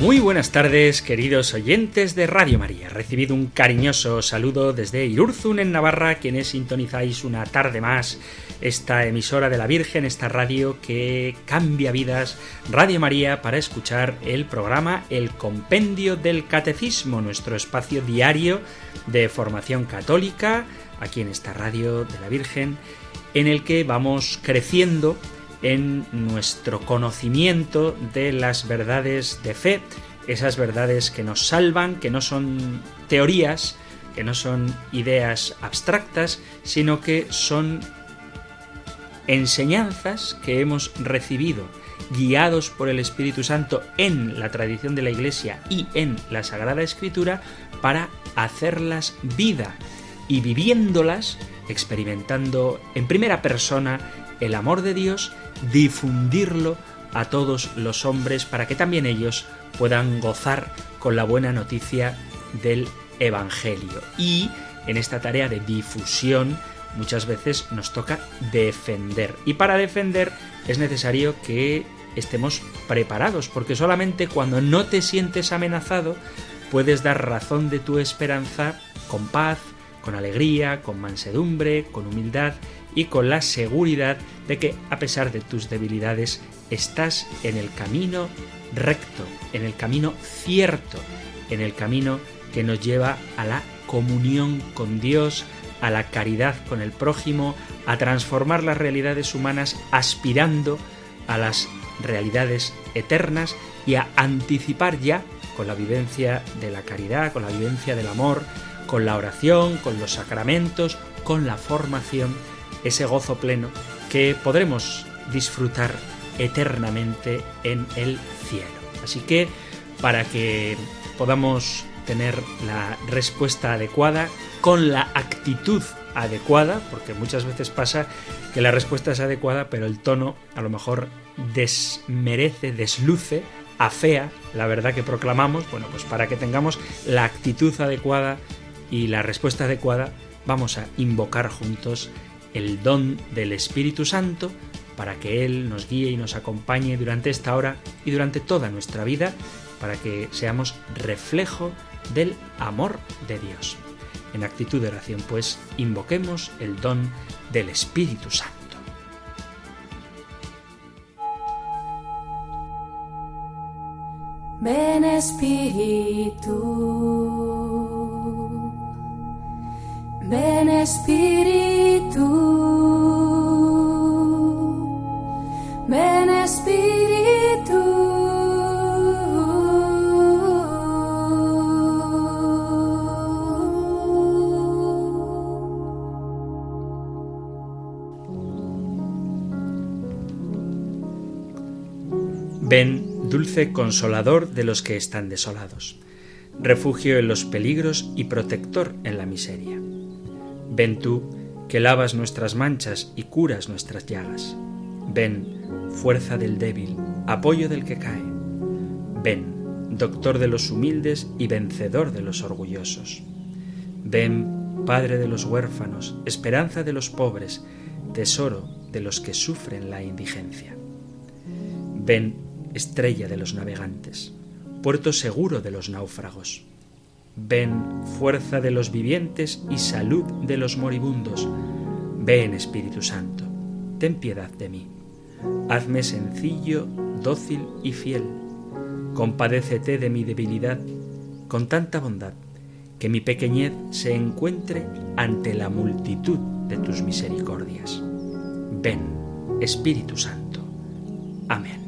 Muy buenas tardes, queridos oyentes de Radio María. Recibido un cariñoso saludo desde Irurzun, en Navarra, quienes sintonizáis una tarde más esta emisora de la Virgen, esta radio que cambia vidas, Radio María, para escuchar el programa El Compendio del Catecismo, nuestro espacio diario de formación católica, aquí en esta radio de la Virgen, en el que vamos creciendo en nuestro conocimiento de las verdades de fe, esas verdades que nos salvan, que no son teorías, que no son ideas abstractas, sino que son enseñanzas que hemos recibido guiados por el Espíritu Santo en la tradición de la Iglesia y en la Sagrada Escritura para hacerlas vida y viviéndolas, experimentando en primera persona el amor de Dios, difundirlo a todos los hombres para que también ellos puedan gozar con la buena noticia del Evangelio. Y en esta tarea de difusión muchas veces nos toca defender. Y para defender es necesario que estemos preparados, porque solamente cuando no te sientes amenazado puedes dar razón de tu esperanza con paz, con alegría, con mansedumbre, con humildad y con la seguridad de que a pesar de tus debilidades estás en el camino recto, en el camino cierto, en el camino que nos lleva a la comunión con Dios, a la caridad con el prójimo, a transformar las realidades humanas aspirando a las realidades eternas y a anticipar ya con la vivencia de la caridad, con la vivencia del amor, con la oración, con los sacramentos, con la formación, ese gozo pleno que podremos disfrutar eternamente en el cielo. Así que para que podamos tener la respuesta adecuada, con la actitud adecuada, porque muchas veces pasa que la respuesta es adecuada, pero el tono a lo mejor desmerece, desluce, afea la verdad que proclamamos. Bueno, pues para que tengamos la actitud adecuada y la respuesta adecuada, vamos a invocar juntos el don del Espíritu Santo para que Él nos guíe y nos acompañe durante esta hora y durante toda nuestra vida, para que seamos reflejo del amor de Dios. En actitud de oración, pues, invoquemos el don del Espíritu Santo. Ven Espíritu, ven Espíritu, ven Espíritu. Ven, dulce consolador de los que están desolados, refugio en los peligros y protector en la miseria. Ven tú, que lavas nuestras manchas y curas nuestras llagas. Ven, fuerza del débil, apoyo del que cae. Ven, doctor de los humildes y vencedor de los orgullosos. Ven, Padre de los huérfanos, esperanza de los pobres, tesoro de los que sufren la indigencia. Ven, estrella de los navegantes, puerto seguro de los náufragos. Ven, fuerza de los vivientes y salud de los moribundos. Ven, Espíritu Santo, ten piedad de mí. Hazme sencillo, dócil y fiel. Compadécete de mi debilidad con tanta bondad que mi pequeñez se encuentre ante la multitud de tus misericordias. Ven, Espíritu Santo. Amén.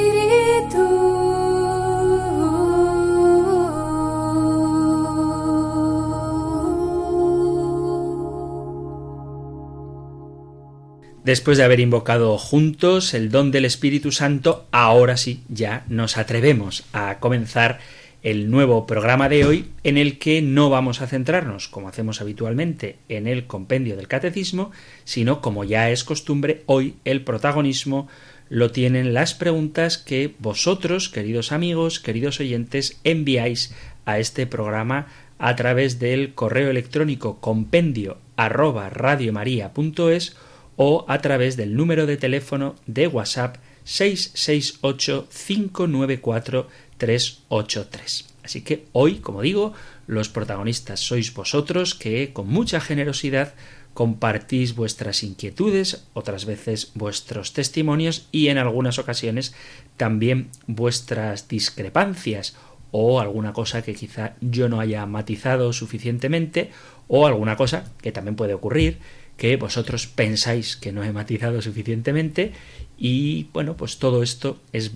Después de haber invocado juntos el don del Espíritu Santo, ahora sí, ya nos atrevemos a comenzar el nuevo programa de hoy en el que no vamos a centrarnos, como hacemos habitualmente, en el compendio del catecismo, sino, como ya es costumbre, hoy el protagonismo lo tienen las preguntas que vosotros, queridos amigos, queridos oyentes, enviáis a este programa a través del correo electrónico compendio arroba radiomaria.es o a través del número de teléfono de WhatsApp 668-594-383. Así que hoy, como digo, los protagonistas sois vosotros que con mucha generosidad compartís vuestras inquietudes, otras veces vuestros testimonios y en algunas ocasiones también vuestras discrepancias o alguna cosa que quizá yo no haya matizado suficientemente o alguna cosa que también puede ocurrir que vosotros pensáis que no he matizado suficientemente y bueno, pues todo esto es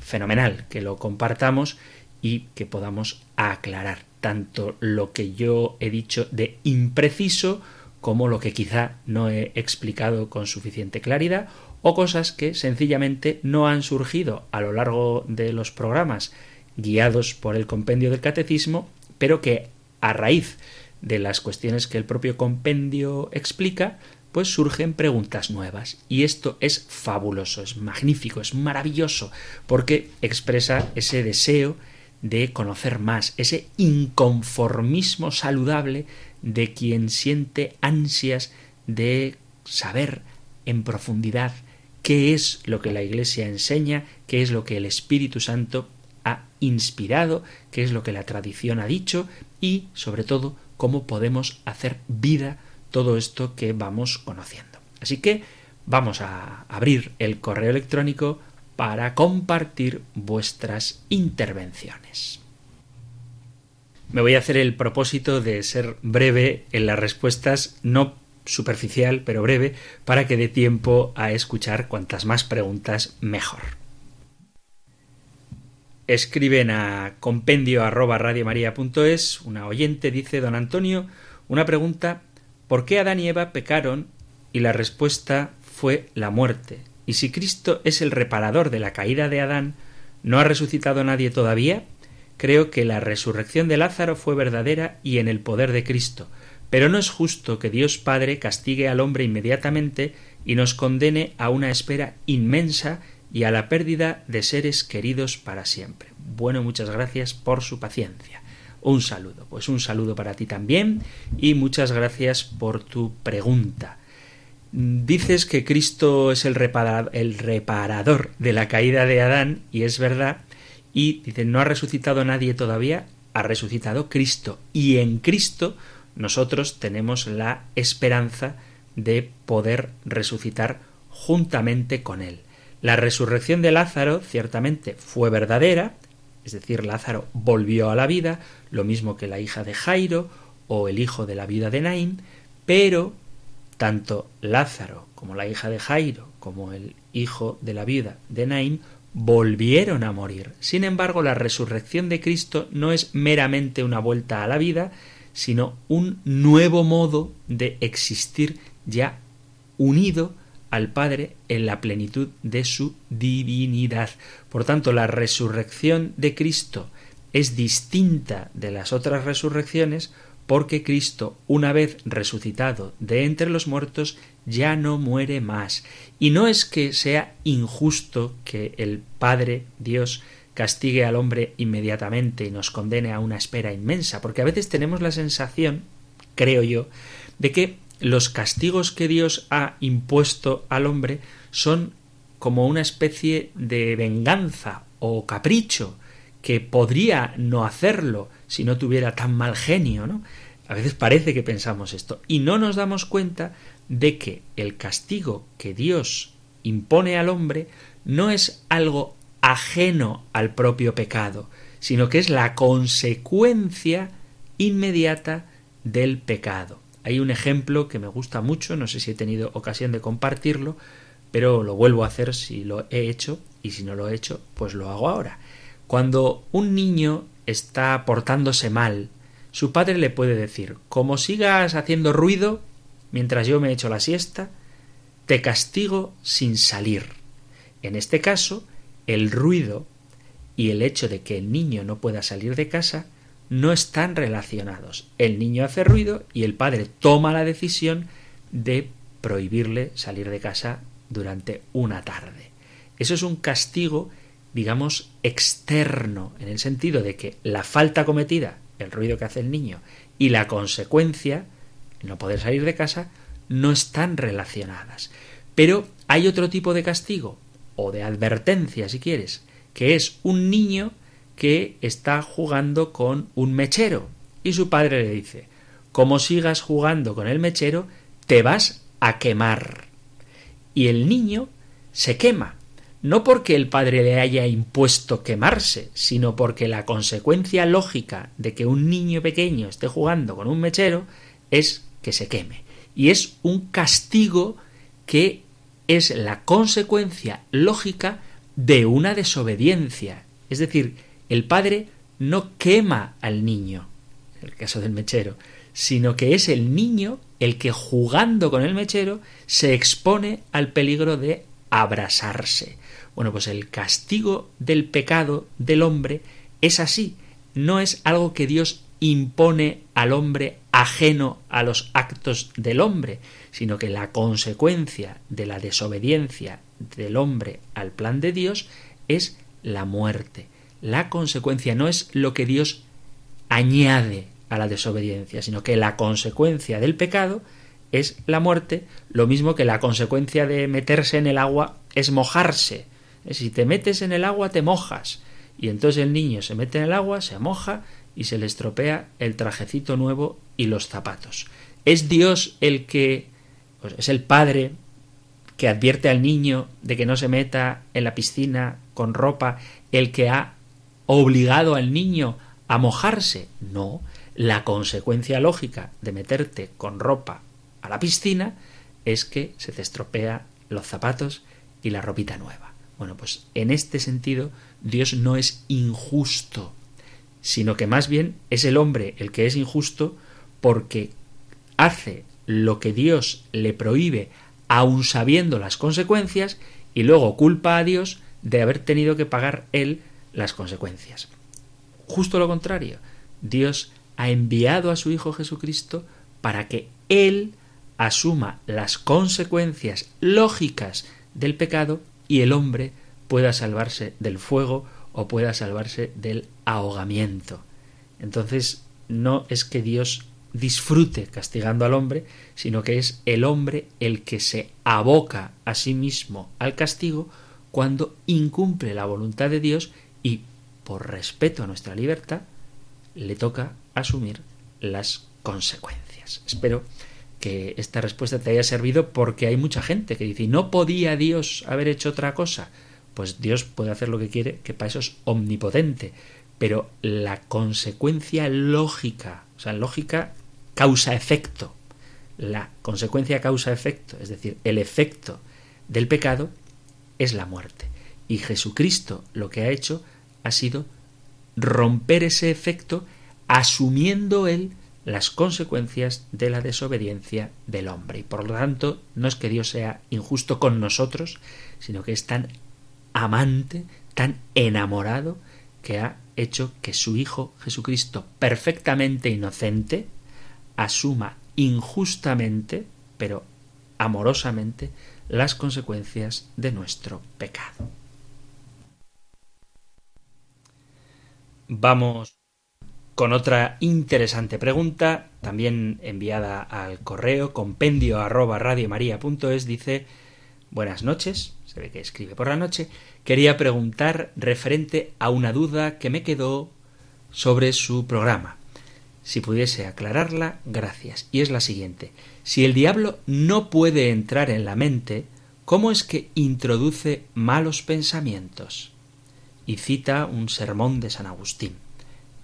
fenomenal que lo compartamos y que podamos aclarar tanto lo que yo he dicho de impreciso como lo que quizá no he explicado con suficiente claridad o cosas que sencillamente no han surgido a lo largo de los programas guiados por el compendio del catecismo, pero que a raíz de las cuestiones que el propio compendio explica, pues surgen preguntas nuevas. Y esto es fabuloso, es magnífico, es maravilloso, porque expresa ese deseo de conocer más, ese inconformismo saludable de quien siente ansias de saber en profundidad qué es lo que la Iglesia enseña, qué es lo que el Espíritu Santo ha inspirado, qué es lo que la tradición ha dicho y, sobre todo, cómo podemos hacer vida todo esto que vamos conociendo. Así que vamos a abrir el correo electrónico para compartir vuestras intervenciones. Me voy a hacer el propósito de ser breve en las respuestas, no superficial, pero breve, para que dé tiempo a escuchar cuantas más preguntas mejor. Escriben a compendio arroba radiomaria.es, una oyente dice, don Antonio, una pregunta, ¿por qué Adán y Eva pecaron? Y la respuesta fue la muerte. Y si Cristo es el reparador de la caída de Adán, ¿no ha resucitado nadie todavía? Creo que la resurrección de Lázaro fue verdadera y en el poder de Cristo, pero no es justo que Dios Padre castigue al hombre inmediatamente y nos condene a una espera inmensa y a la pérdida de seres queridos para siempre. Bueno, muchas gracias por su paciencia. Un saludo, pues un saludo para ti también y muchas gracias por tu pregunta. Dices que Cristo es el reparador, el reparador de la caída de Adán y es verdad y dicen no ha resucitado nadie todavía, ha resucitado Cristo y en Cristo nosotros tenemos la esperanza de poder resucitar juntamente con Él. La resurrección de Lázaro ciertamente fue verdadera, es decir, Lázaro volvió a la vida, lo mismo que la hija de Jairo o el hijo de la vida de Naín, pero tanto Lázaro como la hija de Jairo como el hijo de la vida de Naín volvieron a morir. Sin embargo, la resurrección de Cristo no es meramente una vuelta a la vida, sino un nuevo modo de existir ya unido al Padre en la plenitud de su divinidad. Por tanto, la resurrección de Cristo es distinta de las otras resurrecciones porque Cristo, una vez resucitado de entre los muertos, ya no muere más. Y no es que sea injusto que el Padre Dios castigue al hombre inmediatamente y nos condene a una espera inmensa, porque a veces tenemos la sensación, creo yo, de que los castigos que Dios ha impuesto al hombre son como una especie de venganza o capricho que podría no hacerlo si no tuviera tan mal genio, ¿no? A veces parece que pensamos esto y no nos damos cuenta de que el castigo que Dios impone al hombre no es algo ajeno al propio pecado, sino que es la consecuencia inmediata del pecado. Hay un ejemplo que me gusta mucho, no sé si he tenido ocasión de compartirlo, pero lo vuelvo a hacer si lo he hecho y si no lo he hecho, pues lo hago ahora. Cuando un niño está portándose mal, su padre le puede decir, como sigas haciendo ruido mientras yo me echo la siesta, te castigo sin salir. En este caso, el ruido y el hecho de que el niño no pueda salir de casa no están relacionados. El niño hace ruido y el padre toma la decisión de prohibirle salir de casa durante una tarde. Eso es un castigo, digamos, externo, en el sentido de que la falta cometida, el ruido que hace el niño, y la consecuencia, no poder salir de casa, no están relacionadas. Pero hay otro tipo de castigo, o de advertencia, si quieres, que es un niño que está jugando con un mechero y su padre le dice, como sigas jugando con el mechero, te vas a quemar. Y el niño se quema, no porque el padre le haya impuesto quemarse, sino porque la consecuencia lógica de que un niño pequeño esté jugando con un mechero es que se queme. Y es un castigo que es la consecuencia lógica de una desobediencia. Es decir, el padre no quema al niño, en el caso del mechero, sino que es el niño el que jugando con el mechero se expone al peligro de abrasarse. Bueno, pues el castigo del pecado del hombre es así, no es algo que Dios impone al hombre ajeno a los actos del hombre, sino que la consecuencia de la desobediencia del hombre al plan de Dios es la muerte. La consecuencia no es lo que Dios añade a la desobediencia, sino que la consecuencia del pecado es la muerte, lo mismo que la consecuencia de meterse en el agua es mojarse. Si te metes en el agua te mojas. Y entonces el niño se mete en el agua, se moja y se le estropea el trajecito nuevo y los zapatos. Es Dios el que pues, es el padre que advierte al niño de que no se meta en la piscina con ropa, el que ha obligado al niño a mojarse. No, la consecuencia lógica de meterte con ropa a la piscina es que se te estropea los zapatos y la ropita nueva. Bueno, pues en este sentido Dios no es injusto, sino que más bien es el hombre el que es injusto porque hace lo que Dios le prohíbe aun sabiendo las consecuencias, y luego culpa a Dios de haber tenido que pagar él las consecuencias. Justo lo contrario, Dios ha enviado a su Hijo Jesucristo para que Él asuma las consecuencias lógicas del pecado y el hombre pueda salvarse del fuego o pueda salvarse del ahogamiento. Entonces, no es que Dios disfrute castigando al hombre, sino que es el hombre el que se aboca a sí mismo al castigo cuando incumple la voluntad de Dios y, por respeto a nuestra libertad, le toca asumir las consecuencias. Espero que esta respuesta te haya servido porque hay mucha gente que dice, ¿no podía Dios haber hecho otra cosa? Pues Dios puede hacer lo que quiere, que para eso es omnipotente. Pero la consecuencia lógica, o sea, lógica causa-efecto. La consecuencia causa-efecto, es decir, el efecto del pecado, es la muerte. Y Jesucristo lo que ha hecho ha sido romper ese efecto asumiendo él las consecuencias de la desobediencia del hombre. Y por lo tanto, no es que Dios sea injusto con nosotros, sino que es tan amante, tan enamorado, que ha hecho que su Hijo Jesucristo, perfectamente inocente, asuma injustamente, pero amorosamente, las consecuencias de nuestro pecado. Vamos con otra interesante pregunta, también enviada al correo compendio arroba dice Buenas noches, se ve que escribe por la noche. Quería preguntar referente a una duda que me quedó sobre su programa. Si pudiese aclararla, gracias. Y es la siguiente. Si el diablo no puede entrar en la mente, ¿cómo es que introduce malos pensamientos? Y cita un sermón de San Agustín.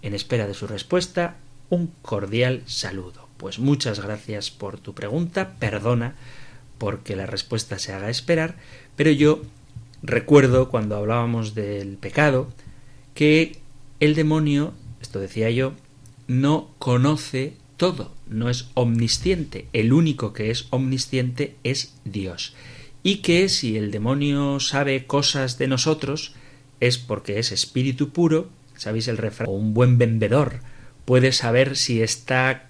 En espera de su respuesta, un cordial saludo. Pues muchas gracias por tu pregunta, perdona porque la respuesta se haga esperar, pero yo recuerdo cuando hablábamos del pecado que el demonio, esto decía yo, no conoce todo, no es omnisciente, el único que es omnisciente es Dios. Y que si el demonio sabe cosas de nosotros, es porque es espíritu puro, sabéis el refrán, o un buen vendedor puede saber si está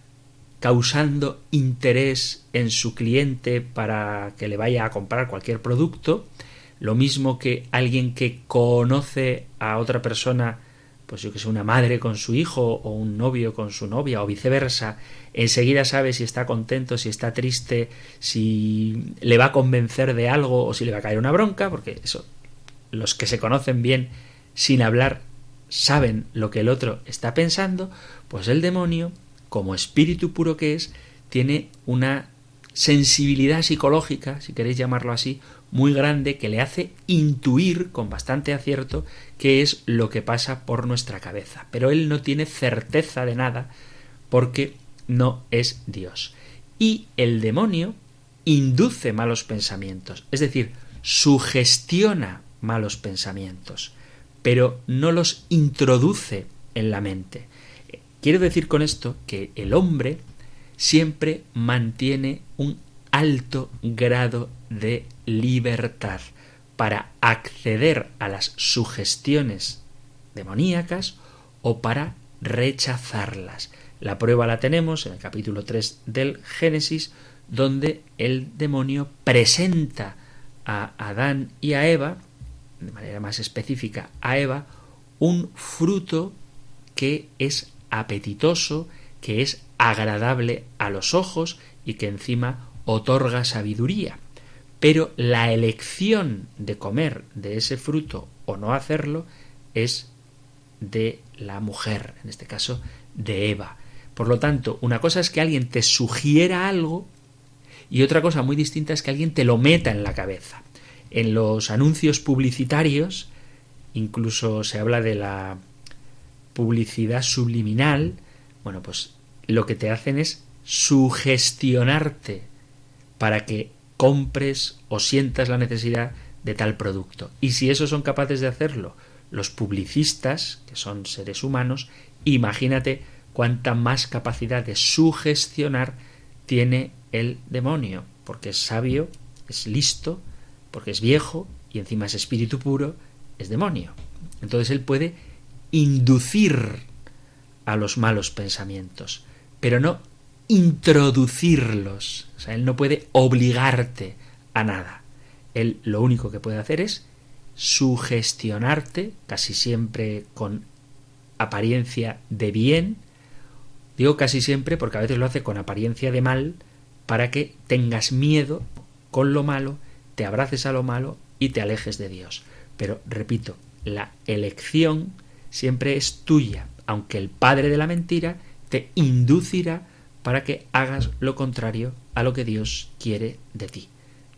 causando interés en su cliente para que le vaya a comprar cualquier producto, lo mismo que alguien que conoce a otra persona, pues yo que sé, una madre con su hijo o un novio con su novia o viceversa, enseguida sabe si está contento, si está triste, si le va a convencer de algo o si le va a caer una bronca, porque eso, los que se conocen bien sin hablar saben lo que el otro está pensando, pues el demonio, como espíritu puro que es, tiene una sensibilidad psicológica, si queréis llamarlo así, muy grande que le hace intuir con bastante acierto qué es lo que pasa por nuestra cabeza. Pero él no tiene certeza de nada porque no es Dios. Y el demonio induce malos pensamientos, es decir, sugestiona malos pensamientos, pero no los introduce en la mente. Quiero decir con esto que el hombre siempre mantiene un alto grado de libertad para acceder a las sugestiones demoníacas o para rechazarlas. La prueba la tenemos en el capítulo 3 del Génesis, donde el demonio presenta a Adán y a Eva, de manera más específica a Eva, un fruto que es apetitoso, que es agradable a los ojos y que encima otorga sabiduría. Pero la elección de comer de ese fruto o no hacerlo es de la mujer, en este caso de Eva. Por lo tanto, una cosa es que alguien te sugiera algo y otra cosa muy distinta es que alguien te lo meta en la cabeza. En los anuncios publicitarios incluso se habla de la publicidad subliminal. Bueno, pues lo que te hacen es sugestionarte para que compres o sientas la necesidad de tal producto. Y si eso son capaces de hacerlo los publicistas, que son seres humanos, imagínate cuánta más capacidad de sugestionar tiene el demonio, porque es sabio, es listo, porque es viejo y encima es espíritu puro, es demonio. Entonces él puede inducir a los malos pensamientos, pero no introducirlos. O sea, él no puede obligarte a nada. Él lo único que puede hacer es sugestionarte, casi siempre con apariencia de bien. Digo casi siempre porque a veces lo hace con apariencia de mal, para que tengas miedo con lo malo, te abraces a lo malo y te alejes de Dios. Pero, repito, la elección siempre es tuya, aunque el padre de la mentira te inducirá para que hagas lo contrario a lo que Dios quiere de ti.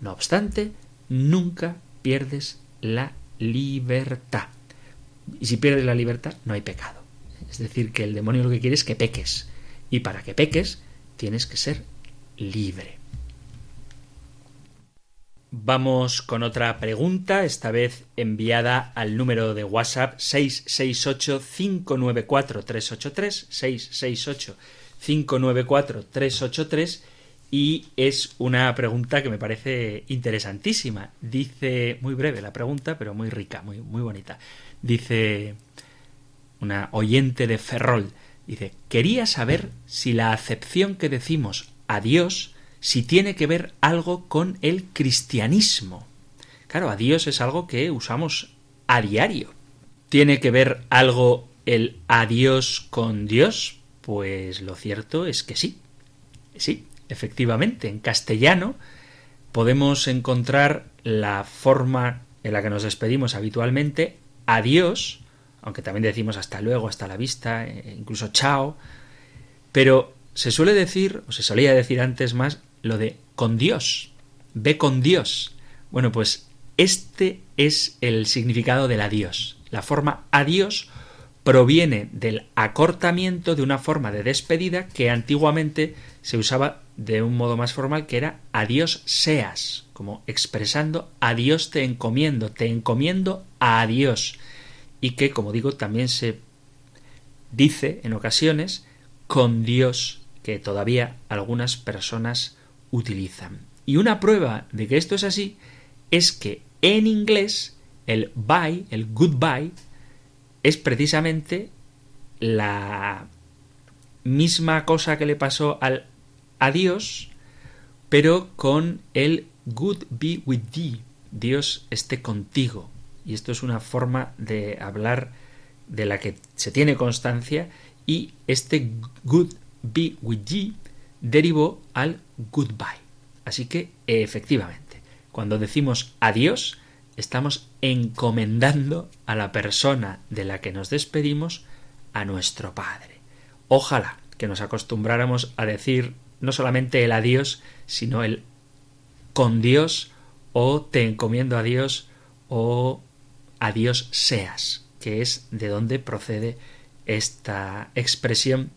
No obstante, nunca pierdes la libertad. Y si pierdes la libertad, no hay pecado. Es decir, que el demonio lo que quiere es que peques. Y para que peques, tienes que ser libre. Vamos con otra pregunta, esta vez enviada al número de WhatsApp 668 594 383 668 594-383 y es una pregunta que me parece interesantísima. Dice, muy breve la pregunta, pero muy rica, muy, muy bonita. Dice una oyente de Ferrol, dice, quería saber si la acepción que decimos a Dios, si tiene que ver algo con el cristianismo. Claro, a Dios es algo que usamos a diario. ¿Tiene que ver algo el adiós con Dios? Pues lo cierto es que sí. Sí, efectivamente, en castellano podemos encontrar la forma en la que nos despedimos habitualmente, adiós, aunque también decimos hasta luego, hasta la vista, e incluso chao, pero se suele decir, o se solía decir antes más, lo de con Dios, ve con Dios. Bueno, pues este es el significado del adiós. La forma adiós proviene del acortamiento de una forma de despedida que antiguamente se usaba de un modo más formal que era adiós seas, como expresando adiós te encomiendo, te encomiendo a Dios y que, como digo, también se dice en ocasiones con Dios que todavía algunas personas utilizan. Y una prueba de que esto es así es que en inglés el bye, el goodbye, es precisamente la misma cosa que le pasó al adiós, pero con el good be with thee, Dios esté contigo. Y esto es una forma de hablar de la que se tiene constancia y este good be with thee derivó al goodbye. Así que efectivamente, cuando decimos adiós, estamos encomendando a la persona de la que nos despedimos a nuestro Padre. Ojalá que nos acostumbráramos a decir no solamente el adiós, sino el con Dios o te encomiendo a Dios o a Dios seas, que es de donde procede esta expresión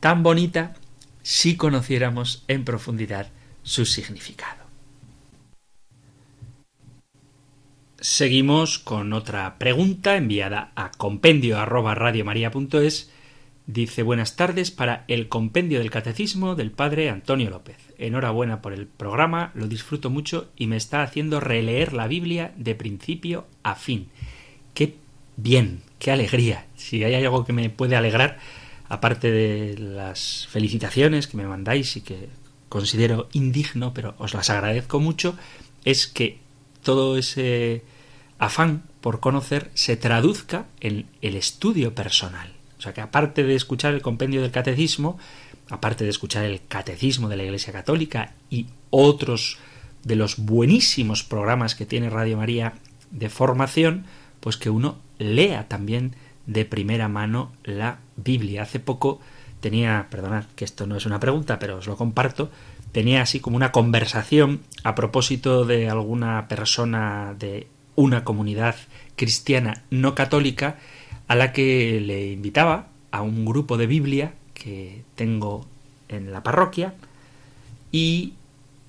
tan bonita si conociéramos en profundidad su significado. Seguimos con otra pregunta enviada a compendio Dice buenas tardes para el compendio del catecismo del padre Antonio López. Enhorabuena por el programa, lo disfruto mucho y me está haciendo releer la Biblia de principio a fin. Qué bien, qué alegría. Si hay algo que me puede alegrar, aparte de las felicitaciones que me mandáis y que considero indigno, pero os las agradezco mucho, es que todo ese afán por conocer se traduzca en el estudio personal. O sea que aparte de escuchar el compendio del catecismo, aparte de escuchar el catecismo de la Iglesia Católica y otros de los buenísimos programas que tiene Radio María de formación, pues que uno lea también de primera mano la Biblia. Hace poco tenía, perdonad que esto no es una pregunta, pero os lo comparto, tenía así como una conversación a propósito de alguna persona de una comunidad cristiana no católica a la que le invitaba a un grupo de Biblia que tengo en la parroquia y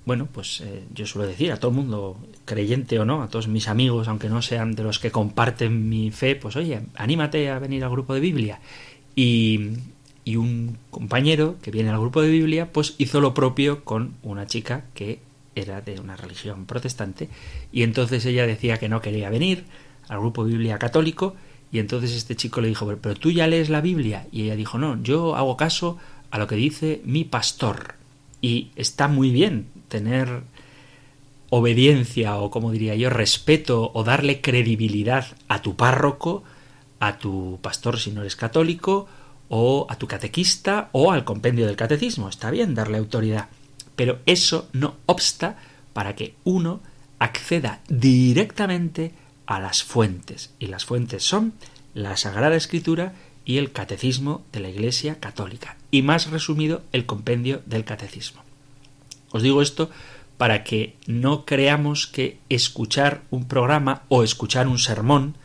bueno, pues eh, yo suelo decir a todo el mundo, creyente o no, a todos mis amigos, aunque no sean de los que comparten mi fe, pues oye, anímate a venir al grupo de Biblia. Y, y un compañero que viene al grupo de Biblia, pues hizo lo propio con una chica que era de una religión protestante y entonces ella decía que no quería venir al grupo Biblia católico y entonces este chico le dijo, pero tú ya lees la Biblia y ella dijo, no, yo hago caso a lo que dice mi pastor y está muy bien tener obediencia o como diría yo respeto o darle credibilidad a tu párroco, a tu pastor si no eres católico o a tu catequista o al compendio del catecismo, está bien darle autoridad pero eso no obsta para que uno acceda directamente a las fuentes. Y las fuentes son la Sagrada Escritura y el Catecismo de la Iglesia Católica. Y más resumido, el compendio del Catecismo. Os digo esto para que no creamos que escuchar un programa o escuchar un sermón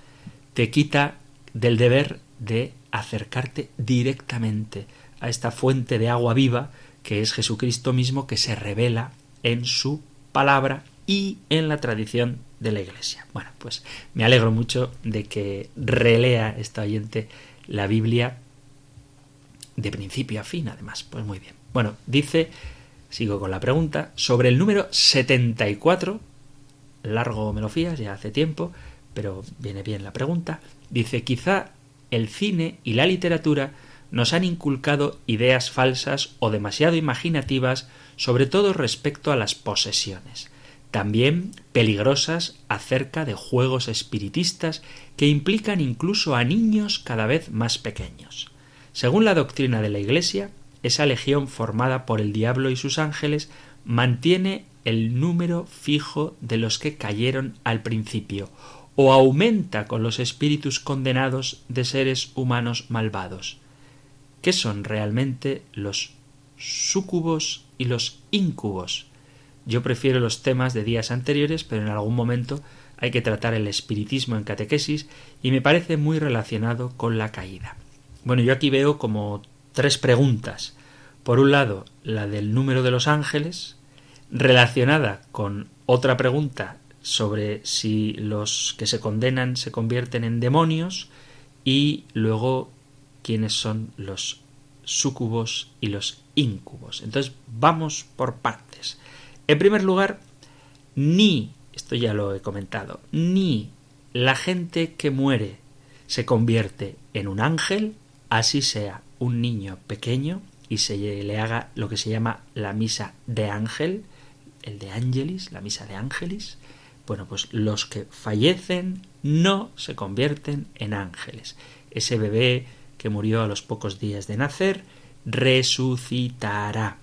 te quita del deber de acercarte directamente a esta fuente de agua viva que es Jesucristo mismo que se revela en su palabra y en la tradición de la Iglesia. Bueno, pues me alegro mucho de que relea esta oyente la Biblia de principio a fin, además. Pues muy bien. Bueno, dice, sigo con la pregunta, sobre el número 74, largo me lo fías, ya hace tiempo, pero viene bien la pregunta, dice, quizá el cine y la literatura nos han inculcado ideas falsas o demasiado imaginativas, sobre todo respecto a las posesiones, también peligrosas acerca de juegos espiritistas que implican incluso a niños cada vez más pequeños. Según la doctrina de la Iglesia, esa legión formada por el diablo y sus ángeles mantiene el número fijo de los que cayeron al principio, o aumenta con los espíritus condenados de seres humanos malvados. ¿Qué son realmente los súcubos y los íncubos? Yo prefiero los temas de días anteriores, pero en algún momento hay que tratar el espiritismo en catequesis y me parece muy relacionado con la caída. Bueno, yo aquí veo como tres preguntas. Por un lado, la del número de los ángeles, relacionada con otra pregunta sobre si los que se condenan se convierten en demonios y luego quiénes son los súcubos y los íncubos. Entonces vamos por partes. En primer lugar, ni, esto ya lo he comentado, ni la gente que muere se convierte en un ángel, así sea un niño pequeño y se le haga lo que se llama la misa de ángel, el de ángelis, la misa de ángelis. Bueno, pues los que fallecen no se convierten en ángeles. Ese bebé que murió a los pocos días de nacer resucitará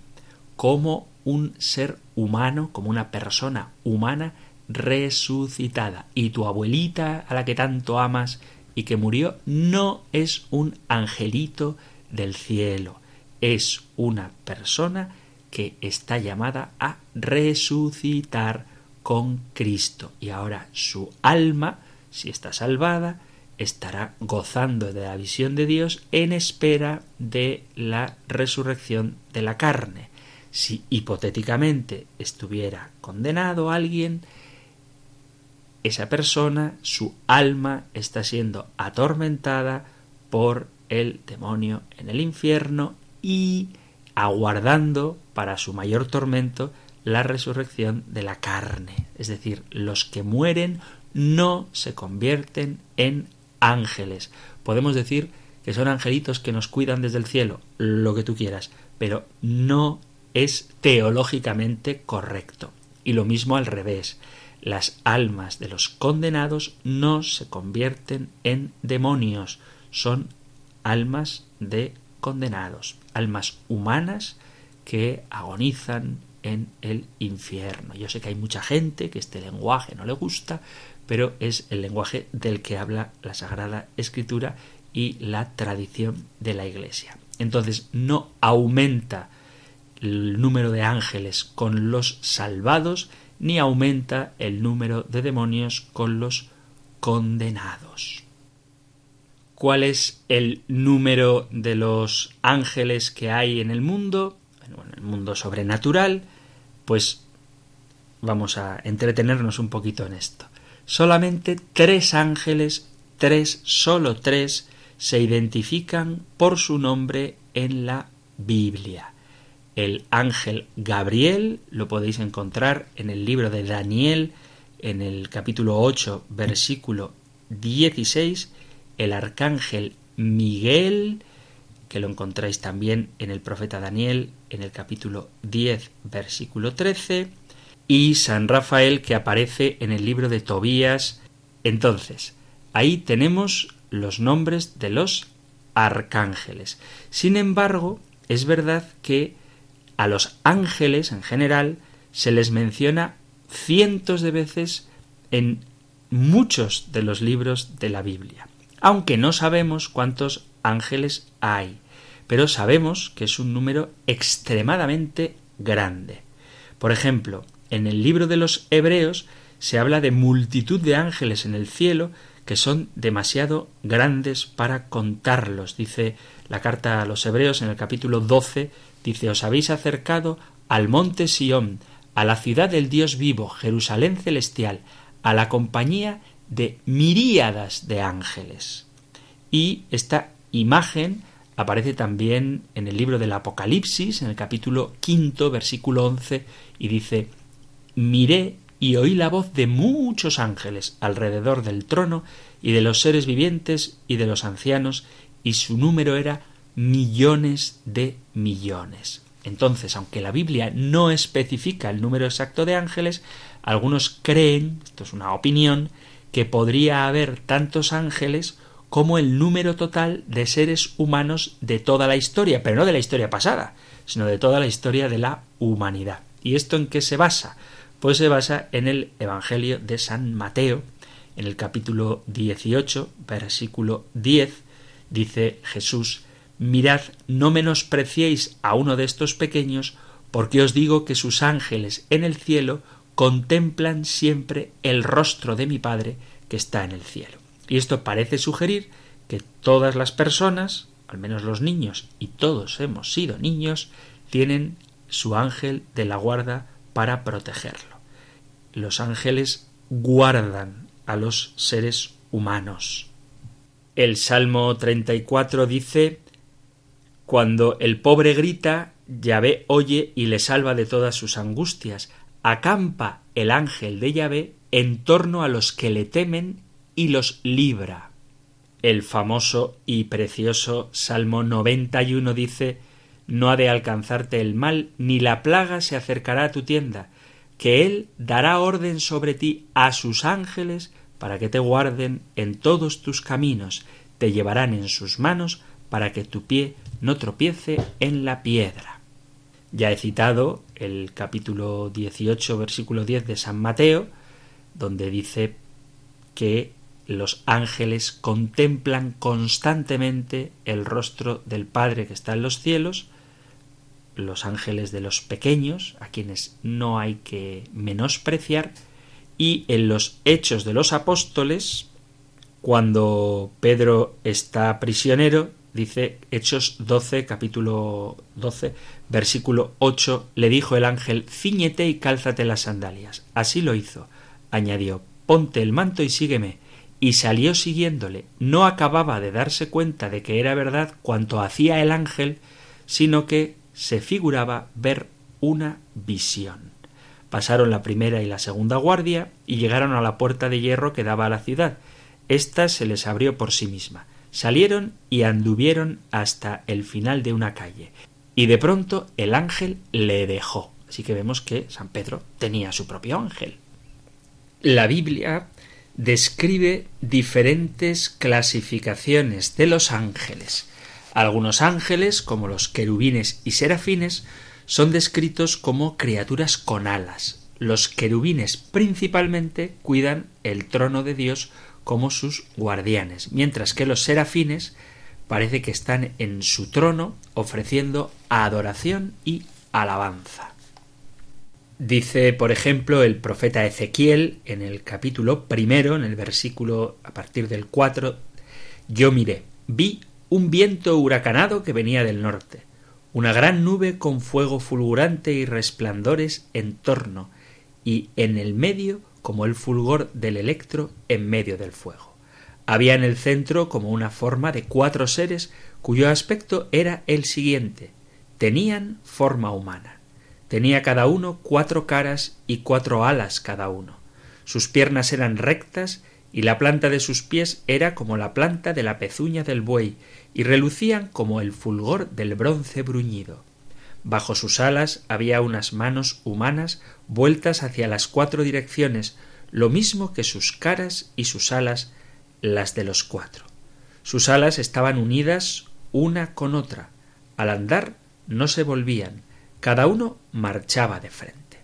como un ser humano, como una persona humana resucitada. Y tu abuelita, a la que tanto amas y que murió, no es un angelito del cielo, es una persona que está llamada a resucitar con Cristo. Y ahora su alma, si está salvada, estará gozando de la visión de Dios en espera de la resurrección de la carne. Si hipotéticamente estuviera condenado alguien, esa persona, su alma está siendo atormentada por el demonio en el infierno y aguardando para su mayor tormento la resurrección de la carne. Es decir, los que mueren no se convierten en ángeles. Podemos decir que son angelitos que nos cuidan desde el cielo, lo que tú quieras, pero no es teológicamente correcto. Y lo mismo al revés. Las almas de los condenados no se convierten en demonios, son almas de condenados, almas humanas que agonizan en el infierno. Yo sé que hay mucha gente que este lenguaje no le gusta, pero es el lenguaje del que habla la Sagrada Escritura y la tradición de la Iglesia. Entonces no aumenta el número de ángeles con los salvados, ni aumenta el número de demonios con los condenados. ¿Cuál es el número de los ángeles que hay en el mundo? en el mundo sobrenatural, pues vamos a entretenernos un poquito en esto solamente tres ángeles, tres, solo tres, se identifican por su nombre en la Biblia. El ángel Gabriel lo podéis encontrar en el libro de Daniel, en el capítulo 8, versículo 16, el arcángel Miguel, que lo encontráis también en el profeta Daniel, en el capítulo 10, versículo 13, y San Rafael que aparece en el libro de Tobías. Entonces, ahí tenemos los nombres de los arcángeles. Sin embargo, es verdad que a los ángeles en general se les menciona cientos de veces en muchos de los libros de la Biblia, aunque no sabemos cuántos ángeles hay, pero sabemos que es un número extremadamente grande. Por ejemplo, en el libro de los Hebreos se habla de multitud de ángeles en el cielo que son demasiado grandes para contarlos. Dice la carta a los Hebreos en el capítulo 12, dice, os habéis acercado al monte Sión, a la ciudad del Dios vivo, Jerusalén celestial, a la compañía de miríadas de ángeles. Y esta imagen aparece también en el libro del Apocalipsis, en el capítulo quinto, versículo 11, y dice, miré y oí la voz de muchos ángeles alrededor del trono y de los seres vivientes y de los ancianos, y su número era millones de millones. Entonces, aunque la Biblia no especifica el número exacto de ángeles, algunos creen, esto es una opinión, que podría haber tantos ángeles como el número total de seres humanos de toda la historia, pero no de la historia pasada, sino de toda la historia de la humanidad. ¿Y esto en qué se basa? Pues se basa en el Evangelio de San Mateo, en el capítulo 18, versículo 10, dice Jesús, Mirad, no menospreciéis a uno de estos pequeños, porque os digo que sus ángeles en el cielo contemplan siempre el rostro de mi Padre que está en el cielo. Y esto parece sugerir que todas las personas, al menos los niños, y todos hemos sido niños, tienen su ángel de la guarda para protegerlo. Los ángeles guardan a los seres humanos. El Salmo 34 dice Cuando el pobre grita, Yahvé oye y le salva de todas sus angustias. Acampa el ángel de Yahvé en torno a los que le temen y los libra. El famoso y precioso Salmo 91 dice No ha de alcanzarte el mal, ni la plaga se acercará a tu tienda, que Él dará orden sobre ti a sus ángeles para que te guarden en todos tus caminos, te llevarán en sus manos para que tu pie no tropiece en la piedra. Ya he citado el capítulo 18, versículo 10 de San Mateo, donde dice que los ángeles contemplan constantemente el rostro del Padre que está en los cielos, los ángeles de los pequeños, a quienes no hay que menospreciar, y en los hechos de los apóstoles, cuando Pedro está prisionero, dice Hechos 12, capítulo 12, versículo 8, le dijo el ángel, ciñete y cálzate las sandalias. Así lo hizo. Añadió, ponte el manto y sígueme. Y salió siguiéndole. No acababa de darse cuenta de que era verdad cuanto hacía el ángel, sino que se figuraba ver una visión. Pasaron la primera y la segunda guardia y llegaron a la puerta de hierro que daba a la ciudad. Esta se les abrió por sí misma. Salieron y anduvieron hasta el final de una calle. Y de pronto el ángel le dejó. Así que vemos que San Pedro tenía su propio ángel. La Biblia describe diferentes clasificaciones de los ángeles. Algunos ángeles, como los querubines y serafines, son descritos como criaturas con alas. Los querubines principalmente cuidan el trono de Dios como sus guardianes, mientras que los serafines parece que están en su trono ofreciendo adoración y alabanza. Dice, por ejemplo, el profeta Ezequiel en el capítulo primero, en el versículo a partir del 4, yo miré, vi un viento huracanado que venía del norte, una gran nube con fuego fulgurante y resplandores en torno, y en el medio como el fulgor del electro en medio del fuego. Había en el centro como una forma de cuatro seres cuyo aspecto era el siguiente tenían forma humana. Tenía cada uno cuatro caras y cuatro alas cada uno. Sus piernas eran rectas y la planta de sus pies era como la planta de la pezuña del buey, y relucían como el fulgor del bronce bruñido. Bajo sus alas había unas manos humanas vueltas hacia las cuatro direcciones, lo mismo que sus caras y sus alas, las de los cuatro. Sus alas estaban unidas una con otra. Al andar no se volvían, cada uno marchaba de frente.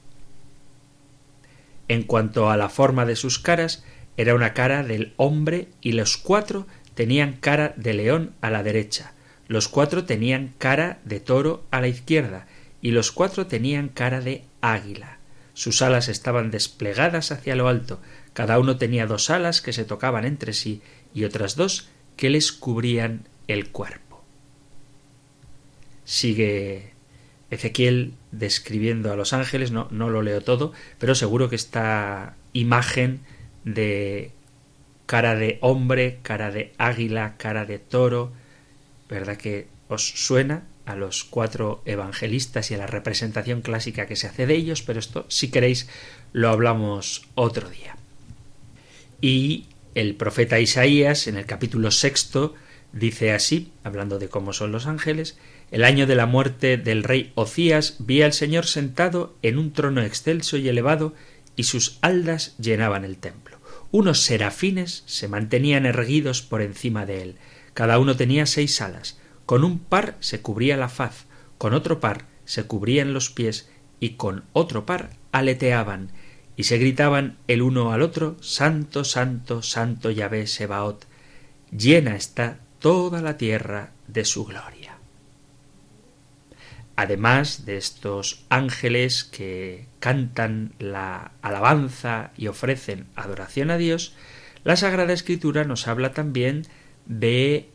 En cuanto a la forma de sus caras, era una cara del hombre y los cuatro tenían cara de león a la derecha, los cuatro tenían cara de toro a la izquierda y los cuatro tenían cara de águila. Sus alas estaban desplegadas hacia lo alto, cada uno tenía dos alas que se tocaban entre sí y otras dos que les cubrían el cuerpo. Sigue Ezequiel describiendo a los ángeles, no, no lo leo todo, pero seguro que esta imagen de cara de hombre, cara de águila, cara de toro, ¿verdad que os suena a los cuatro evangelistas y a la representación clásica que se hace de ellos? Pero esto, si queréis, lo hablamos otro día. Y el profeta Isaías, en el capítulo sexto, dice así, hablando de cómo son los ángeles, el año de la muerte del rey Ocías vi al Señor sentado en un trono excelso y elevado, y sus haldas llenaban el templo. Unos serafines se mantenían erguidos por encima de él. Cada uno tenía seis alas. Con un par se cubría la faz, con otro par se cubrían los pies y con otro par aleteaban y se gritaban el uno al otro Santo, Santo, Santo Yahvé Sebaot. Llena está toda la tierra de su gloria. Además de estos ángeles que cantan la alabanza y ofrecen adoración a Dios, la Sagrada Escritura nos habla también de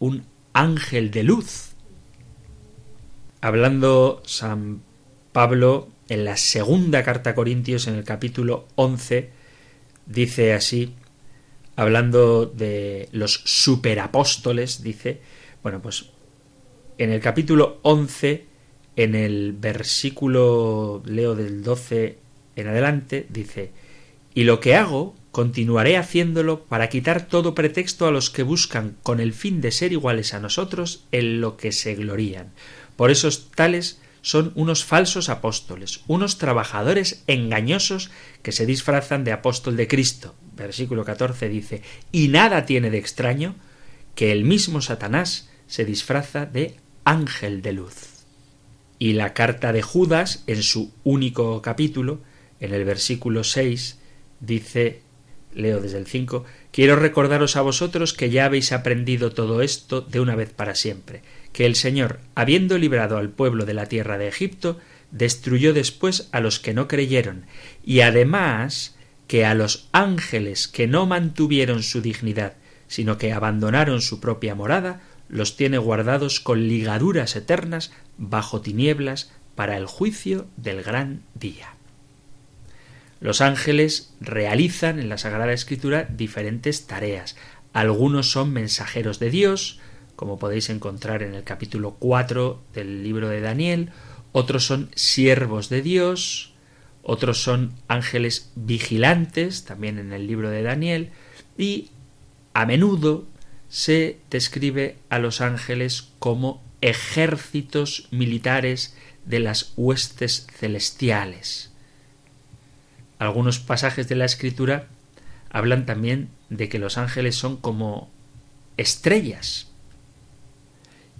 un ángel de luz. Hablando San Pablo en la segunda carta a Corintios, en el capítulo 11, dice así, hablando de los superapóstoles, dice, bueno, pues En el capítulo 11, en el versículo, leo del 12 en adelante, dice, y lo que hago, continuaré haciéndolo para quitar todo pretexto a los que buscan con el fin de ser iguales a nosotros en lo que se glorían. Por esos tales son unos falsos apóstoles, unos trabajadores engañosos que se disfrazan de apóstol de Cristo. Versículo 14 dice, y nada tiene de extraño que el mismo Satanás se disfraza de ángel de luz. Y la carta de Judas, en su único capítulo, en el versículo 6, dice, leo desde el 5, quiero recordaros a vosotros que ya habéis aprendido todo esto de una vez para siempre que el Señor, habiendo librado al pueblo de la tierra de Egipto, destruyó después a los que no creyeron, y además que a los ángeles que no mantuvieron su dignidad, sino que abandonaron su propia morada, los tiene guardados con ligaduras eternas bajo tinieblas para el juicio del gran día. Los ángeles realizan en la Sagrada Escritura diferentes tareas. Algunos son mensajeros de Dios, como podéis encontrar en el capítulo 4 del libro de Daniel, otros son siervos de Dios, otros son ángeles vigilantes, también en el libro de Daniel, y a menudo se describe a los ángeles como ejércitos militares de las huestes celestiales. Algunos pasajes de la escritura hablan también de que los ángeles son como estrellas,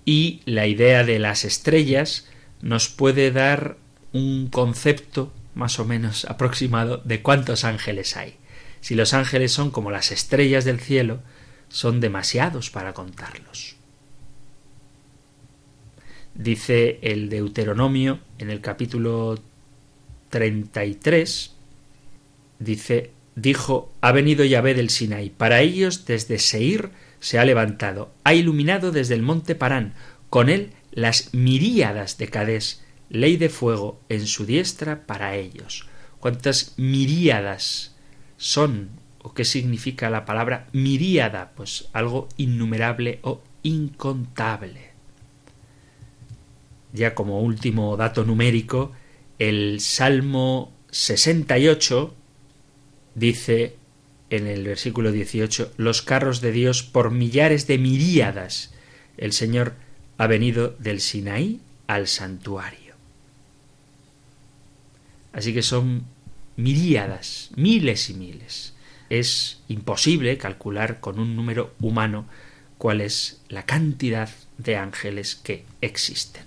y la idea de las estrellas nos puede dar un concepto más o menos aproximado de cuántos ángeles hay. Si los ángeles son como las estrellas del cielo, son demasiados para contarlos. Dice el Deuteronomio en el capítulo 33, dice, dijo, ha venido Yahvé del Sinai, para ellos desde Seir se ha levantado, ha iluminado desde el monte Parán, con él las miríadas de Cadés, ley de fuego en su diestra para ellos. ¿Cuántas miríadas son o qué significa la palabra miríada? Pues algo innumerable o incontable. Ya como último dato numérico, el Salmo 68 dice en el versículo 18, los carros de Dios por millares de miríadas. El Señor ha venido del Sinaí al santuario. Así que son miríadas, miles y miles. Es imposible calcular con un número humano cuál es la cantidad de ángeles que existen.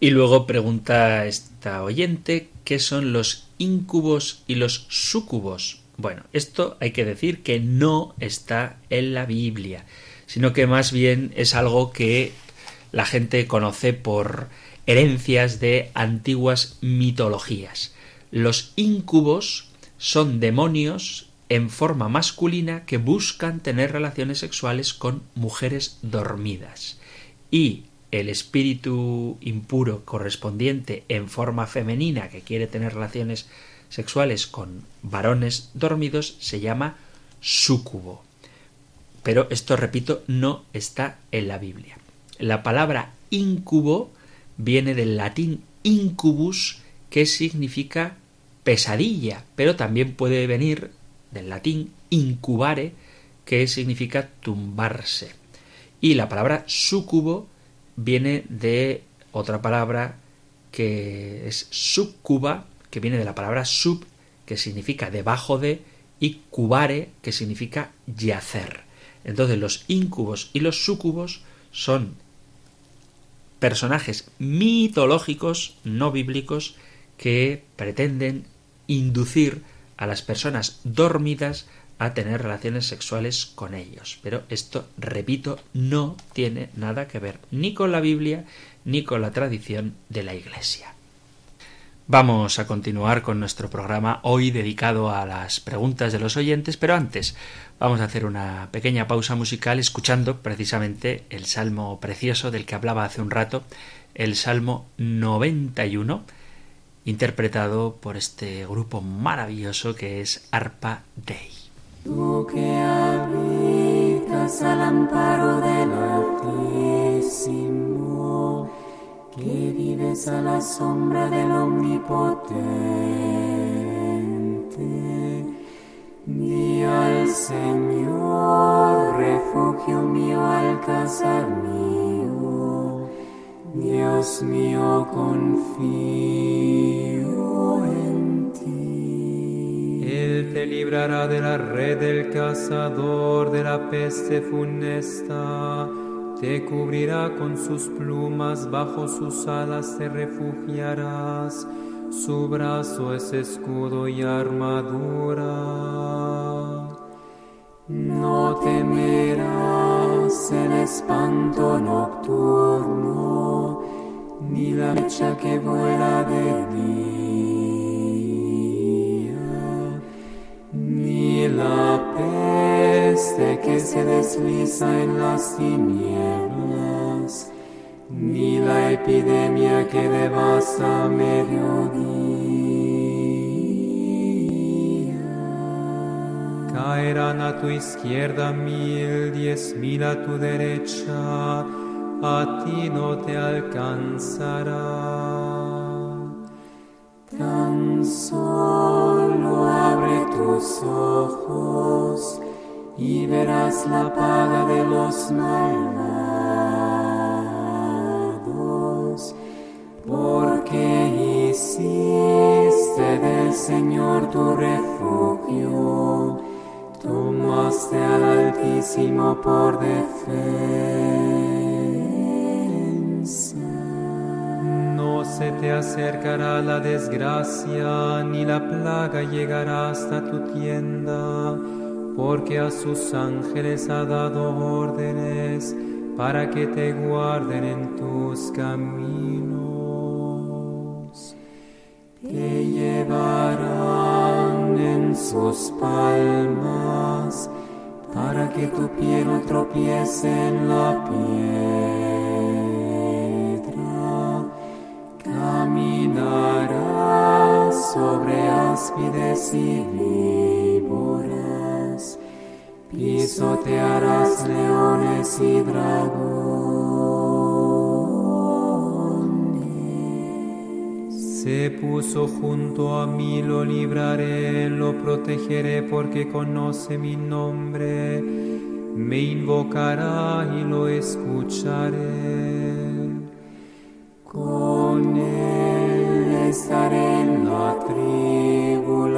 Y luego pregunta esta oyente qué son los íncubos y los súcubos bueno, esto hay que decir que no está en la Biblia, sino que más bien es algo que la gente conoce por herencias de antiguas mitologías. Los íncubos son demonios en forma masculina que buscan tener relaciones sexuales con mujeres dormidas. Y el espíritu impuro correspondiente en forma femenina que quiere tener relaciones sexuales con varones dormidos se llama súcubo. Pero esto, repito, no está en la Biblia. La palabra incubo viene del latín incubus, que significa pesadilla, pero también puede venir del latín incubare, que significa tumbarse. Y la palabra súcubo viene de otra palabra que es sucuba, que viene de la palabra sub, que significa debajo de, y cubare, que significa yacer. Entonces los incubos y los sucubos son personajes mitológicos, no bíblicos, que pretenden inducir a las personas dormidas a tener relaciones sexuales con ellos. Pero esto, repito, no tiene nada que ver ni con la Biblia ni con la tradición de la Iglesia. Vamos a continuar con nuestro programa hoy dedicado a las preguntas de los oyentes, pero antes vamos a hacer una pequeña pausa musical escuchando precisamente el salmo precioso del que hablaba hace un rato, el salmo 91, interpretado por este grupo maravilloso que es Arpa Dei. Tú que habitas al amparo del Altísimo que vives a la sombra del Omnipotente. Di al Señor, refugio mío, alcázar mío, Dios mío, confío en ti. Él te librará de la red del cazador, de la peste funesta te cubrirá con sus plumas, bajo sus alas te refugiarás, su brazo es escudo y armadura. No temerás el espanto nocturno, ni la mecha que vuela de día, ni la peste que se desliza en las tinieblas, ni la epidemia que devasta mediodía. Caerán a tu izquierda mil, diez mil a tu derecha, a ti no te alcanzará. Tan solo abre tus ojos y verás la paga de los malvados, porque hiciste del Señor tu refugio, tomaste al Altísimo por defensa. No se te acercará la desgracia, ni la plaga llegará hasta tu tienda, porque a sus ángeles ha dado órdenes para que te guarden en tus caminos. Te llevarán en sus palmas para que tu pie no tropiece en la piedra. Caminarás sobre áspides y víboras, pisotearás leones y dragones. Se puso junto a mí, lo libraré, lo protegeré porque conoce mi nombre. Me invocará y lo escucharé. Con él estaré en la tribulación,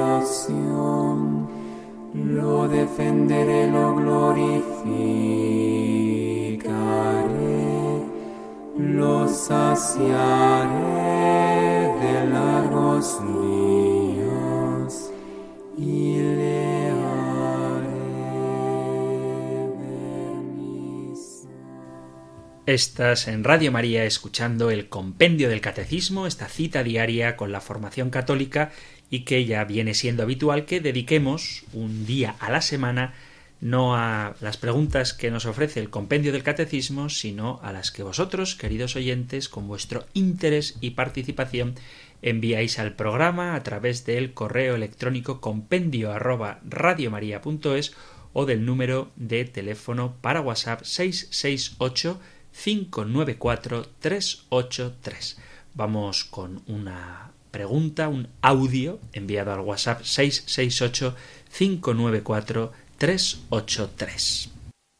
lo defenderé, lo glorificaré, lo saciaré de largos días y le haré Estás en Radio María escuchando el Compendio del Catecismo, esta cita diaria con la formación católica y que ya viene siendo habitual que dediquemos un día a la semana no a las preguntas que nos ofrece el Compendio del Catecismo, sino a las que vosotros, queridos oyentes, con vuestro interés y participación, enviáis al programa a través del correo electrónico compendio o del número de teléfono para WhatsApp 668 594 383. Vamos con una pregunta, un audio enviado al WhatsApp 668 594 383.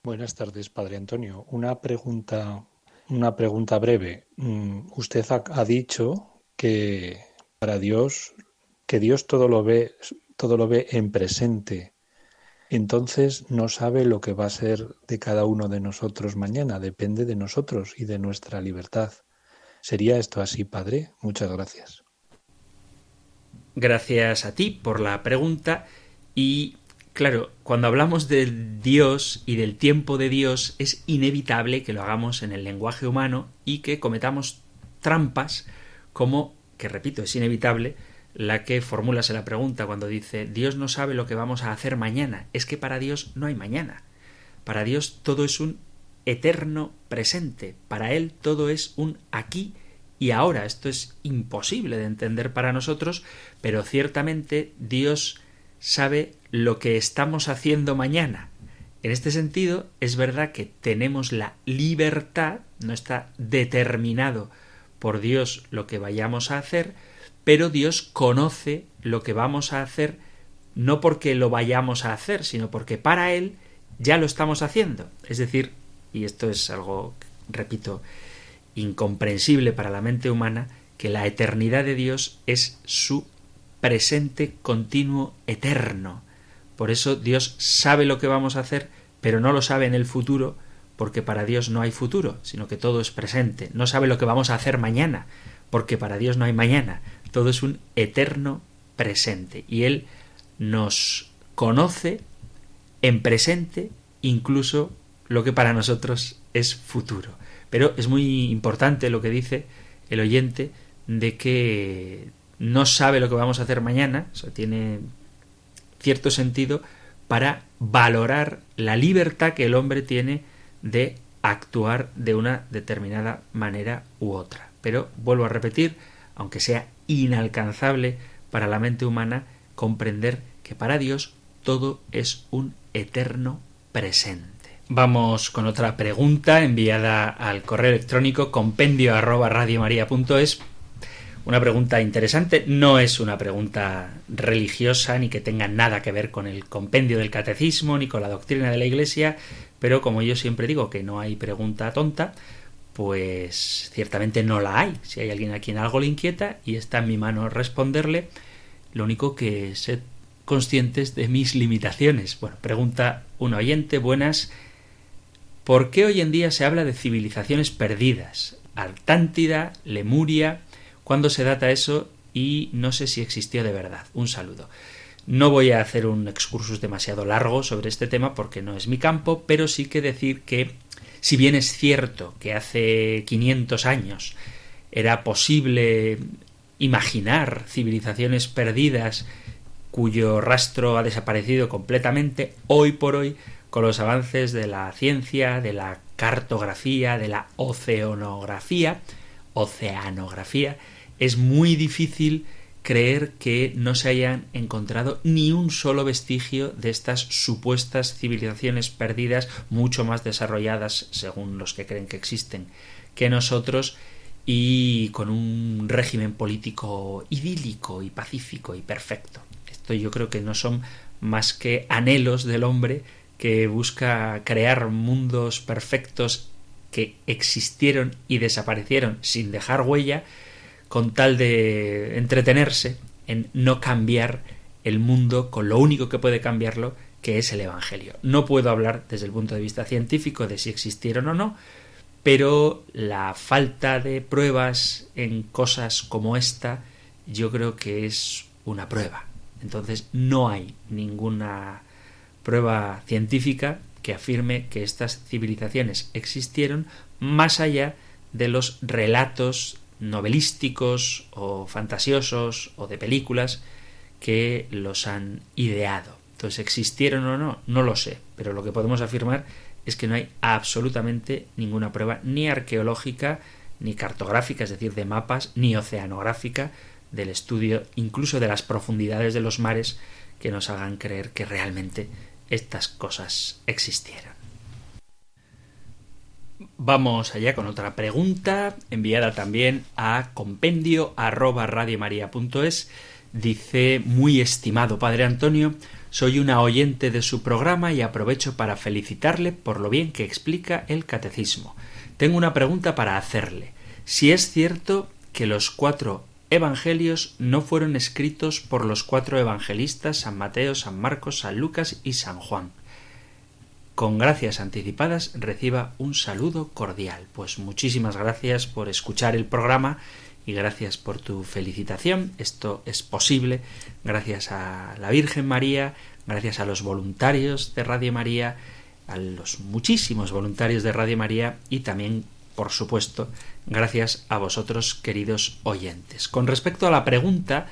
Buenas tardes, Padre Antonio. Una pregunta, una pregunta breve. Mm, Usted ha dicho que para Dios, que Dios todo lo ve, todo lo ve en presente. Entonces no sabe lo que va a ser de cada uno de nosotros mañana, depende de nosotros y de nuestra libertad. ¿Sería esto así, Padre? Muchas gracias. Gracias a ti por la pregunta y claro, cuando hablamos del Dios y del tiempo de Dios es inevitable que lo hagamos en el lenguaje humano y que cometamos trampas como, que repito, es inevitable, la que formulase la pregunta cuando dice Dios no sabe lo que vamos a hacer mañana. Es que para Dios no hay mañana. Para Dios todo es un eterno presente. Para Él todo es un aquí y ahora. Esto es imposible de entender para nosotros, pero ciertamente Dios sabe lo que estamos haciendo mañana. En este sentido, es verdad que tenemos la libertad, no está determinado por Dios lo que vayamos a hacer, pero Dios conoce lo que vamos a hacer no porque lo vayamos a hacer, sino porque para Él ya lo estamos haciendo. Es decir, y esto es algo, repito, incomprensible para la mente humana, que la eternidad de Dios es su presente continuo eterno. Por eso Dios sabe lo que vamos a hacer, pero no lo sabe en el futuro, porque para Dios no hay futuro, sino que todo es presente. No sabe lo que vamos a hacer mañana, porque para Dios no hay mañana. Todo es un eterno presente. Y Él nos conoce en presente incluso lo que para nosotros es futuro. Pero es muy importante lo que dice el oyente de que no sabe lo que vamos a hacer mañana, tiene cierto sentido para valorar la libertad que el hombre tiene de actuar de una determinada manera u otra. Pero vuelvo a repetir, aunque sea inalcanzable para la mente humana, comprender que para Dios todo es un eterno presente. Vamos con otra pregunta enviada al correo electrónico compendio arroba una pregunta interesante, no es una pregunta religiosa ni que tenga nada que ver con el compendio del catecismo ni con la doctrina de la Iglesia, pero como yo siempre digo que no hay pregunta tonta, pues ciertamente no la hay. Si hay alguien a quien algo le inquieta y está en mi mano responderle, lo único que sé conscientes de mis limitaciones. Bueno, pregunta un oyente, buenas. ¿Por qué hoy en día se habla de civilizaciones perdidas? Artántida, Lemuria, ¿Cuándo se data eso? Y no sé si existió de verdad. Un saludo. No voy a hacer un excursus demasiado largo sobre este tema porque no es mi campo, pero sí que decir que, si bien es cierto que hace 500 años era posible imaginar civilizaciones perdidas cuyo rastro ha desaparecido completamente, hoy por hoy, con los avances de la ciencia, de la cartografía, de la oceanografía, oceanografía, es muy difícil creer que no se hayan encontrado ni un solo vestigio de estas supuestas civilizaciones perdidas, mucho más desarrolladas, según los que creen que existen, que nosotros, y con un régimen político idílico y pacífico y perfecto. Esto yo creo que no son más que anhelos del hombre que busca crear mundos perfectos que existieron y desaparecieron sin dejar huella, con tal de entretenerse en no cambiar el mundo con lo único que puede cambiarlo, que es el Evangelio. No puedo hablar desde el punto de vista científico de si existieron o no, pero la falta de pruebas en cosas como esta yo creo que es una prueba. Entonces no hay ninguna prueba científica que afirme que estas civilizaciones existieron más allá de los relatos novelísticos o fantasiosos o de películas que los han ideado. Entonces, ¿existieron o no? No lo sé, pero lo que podemos afirmar es que no hay absolutamente ninguna prueba ni arqueológica, ni cartográfica, es decir, de mapas, ni oceanográfica del estudio incluso de las profundidades de los mares que nos hagan creer que realmente estas cosas existieron. Vamos allá con otra pregunta enviada también a compendio arroba Dice, muy estimado Padre Antonio, soy una oyente de su programa y aprovecho para felicitarle por lo bien que explica el catecismo. Tengo una pregunta para hacerle. Si es cierto que los cuatro evangelios no fueron escritos por los cuatro evangelistas San Mateo, San Marcos, San Lucas y San Juan con gracias anticipadas reciba un saludo cordial. Pues muchísimas gracias por escuchar el programa y gracias por tu felicitación. Esto es posible gracias a la Virgen María, gracias a los voluntarios de Radio María, a los muchísimos voluntarios de Radio María y también, por supuesto, gracias a vosotros, queridos oyentes. Con respecto a la pregunta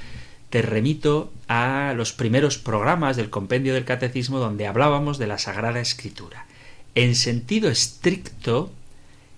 te remito a los primeros programas del compendio del catecismo donde hablábamos de la Sagrada Escritura. En sentido estricto,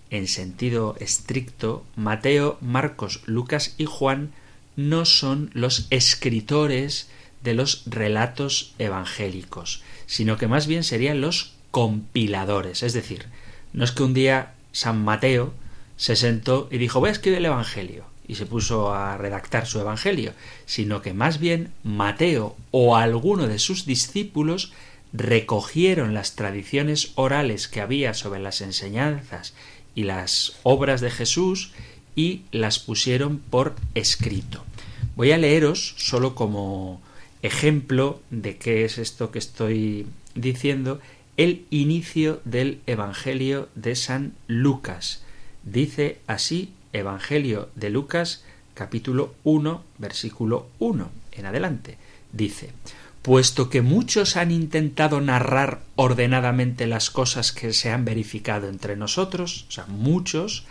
en sentido estricto, Mateo, Marcos, Lucas y Juan no son los escritores de los relatos evangélicos, sino que más bien serían los compiladores. Es decir, no es que un día San Mateo se sentó y dijo voy a escribir el Evangelio y se puso a redactar su Evangelio, sino que más bien Mateo o alguno de sus discípulos recogieron las tradiciones orales que había sobre las enseñanzas y las obras de Jesús y las pusieron por escrito. Voy a leeros solo como ejemplo de qué es esto que estoy diciendo el inicio del Evangelio de San Lucas. Dice así Evangelio de Lucas capítulo 1 versículo 1 en adelante. Dice, puesto que muchos han intentado narrar ordenadamente las cosas que se han verificado entre nosotros, o sea, muchos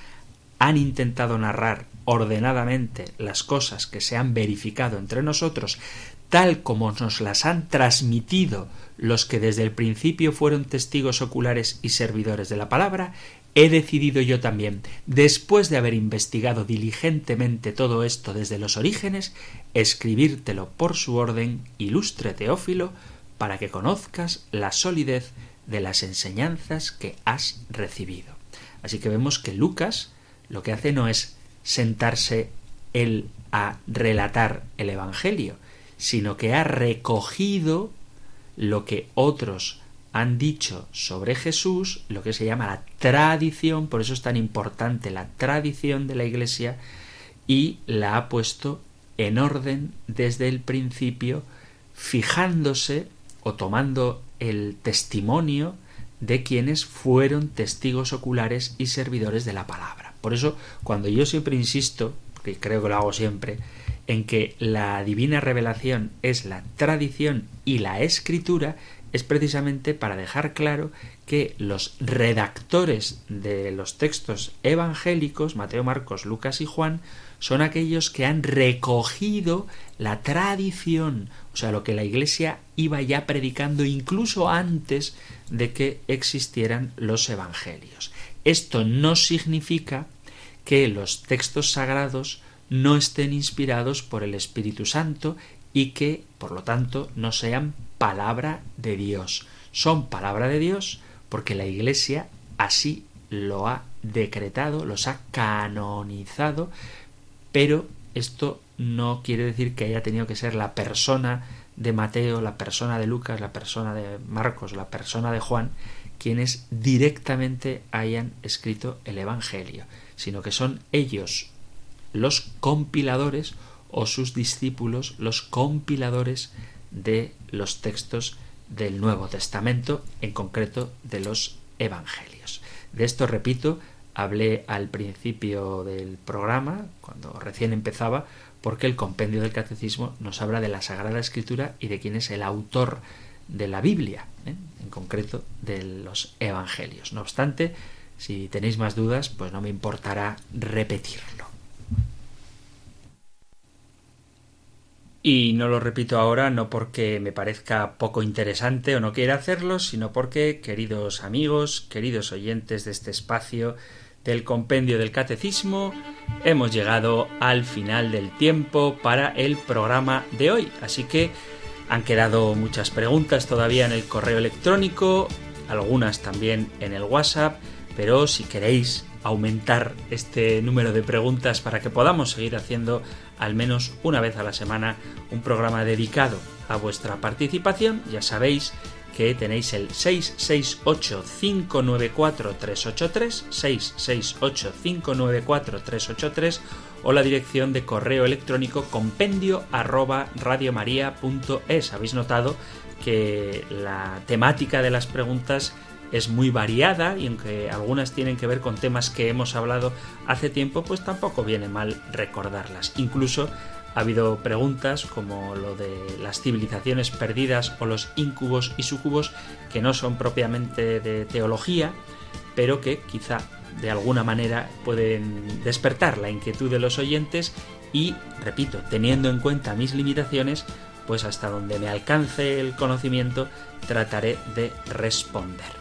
han intentado narrar ordenadamente las cosas que se han verificado entre nosotros, tal como nos las han transmitido los que desde el principio fueron testigos oculares y servidores de la palabra, he decidido yo también, después de haber investigado diligentemente todo esto desde los orígenes, escribírtelo por su orden, ilustre Teófilo, para que conozcas la solidez de las enseñanzas que has recibido. Así que vemos que Lucas lo que hace no es sentarse él a relatar el Evangelio, sino que ha recogido lo que otros han dicho sobre Jesús, lo que se llama la tradición, por eso es tan importante la tradición de la Iglesia, y la ha puesto en orden desde el principio, fijándose o tomando el testimonio de quienes fueron testigos oculares y servidores de la palabra. Por eso, cuando yo siempre insisto, que creo que lo hago siempre, en que la divina revelación es la tradición y la escritura, es precisamente para dejar claro que los redactores de los textos evangélicos, Mateo, Marcos, Lucas y Juan, son aquellos que han recogido la tradición, o sea, lo que la Iglesia iba ya predicando incluso antes de que existieran los evangelios. Esto no significa que los textos sagrados no estén inspirados por el Espíritu Santo y que, por lo tanto, no sean palabra de Dios. Son palabra de Dios porque la Iglesia así lo ha decretado, los ha canonizado, pero esto no quiere decir que haya tenido que ser la persona de Mateo, la persona de Lucas, la persona de Marcos, la persona de Juan, quienes directamente hayan escrito el Evangelio, sino que son ellos los compiladores o sus discípulos los compiladores de los textos del Nuevo Testamento, en concreto de los Evangelios. De esto, repito, hablé al principio del programa, cuando recién empezaba, porque el compendio del catecismo nos habla de la Sagrada Escritura y de quién es el autor de la Biblia, ¿eh? en concreto de los Evangelios. No obstante, si tenéis más dudas, pues no me importará repetirlo. Y no lo repito ahora no porque me parezca poco interesante o no quiera hacerlo, sino porque, queridos amigos, queridos oyentes de este espacio del compendio del catecismo, hemos llegado al final del tiempo para el programa de hoy. Así que han quedado muchas preguntas todavía en el correo electrónico, algunas también en el WhatsApp, pero si queréis aumentar este número de preguntas para que podamos seguir haciendo al menos una vez a la semana un programa dedicado a vuestra participación. Ya sabéis que tenéis el 668-594-383, 668-594-383 o la dirección de correo electrónico compendio arroba radiomaria.es. Habéis notado que la temática de las preguntas es muy variada y aunque algunas tienen que ver con temas que hemos hablado hace tiempo, pues tampoco viene mal recordarlas. Incluso ha habido preguntas como lo de las civilizaciones perdidas o los incubos y sucubos que no son propiamente de teología, pero que quizá de alguna manera pueden despertar la inquietud de los oyentes y, repito, teniendo en cuenta mis limitaciones, pues hasta donde me alcance el conocimiento trataré de responder.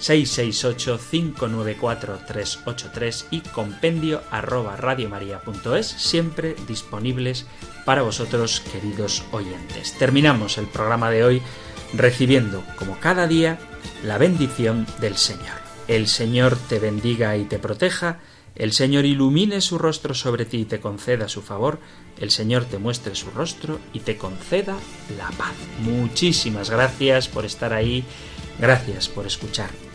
668-594-383 y compendio arroba radiomaria.es, siempre disponibles para vosotros, queridos oyentes. Terminamos el programa de hoy recibiendo, como cada día, la bendición del Señor. El Señor te bendiga y te proteja El Señor ilumine su rostro sobre ti y te conceda su favor. El Señor te muestre su rostro y te conceda la paz. Muchísimas gracias por estar ahí. Gracias por escuchar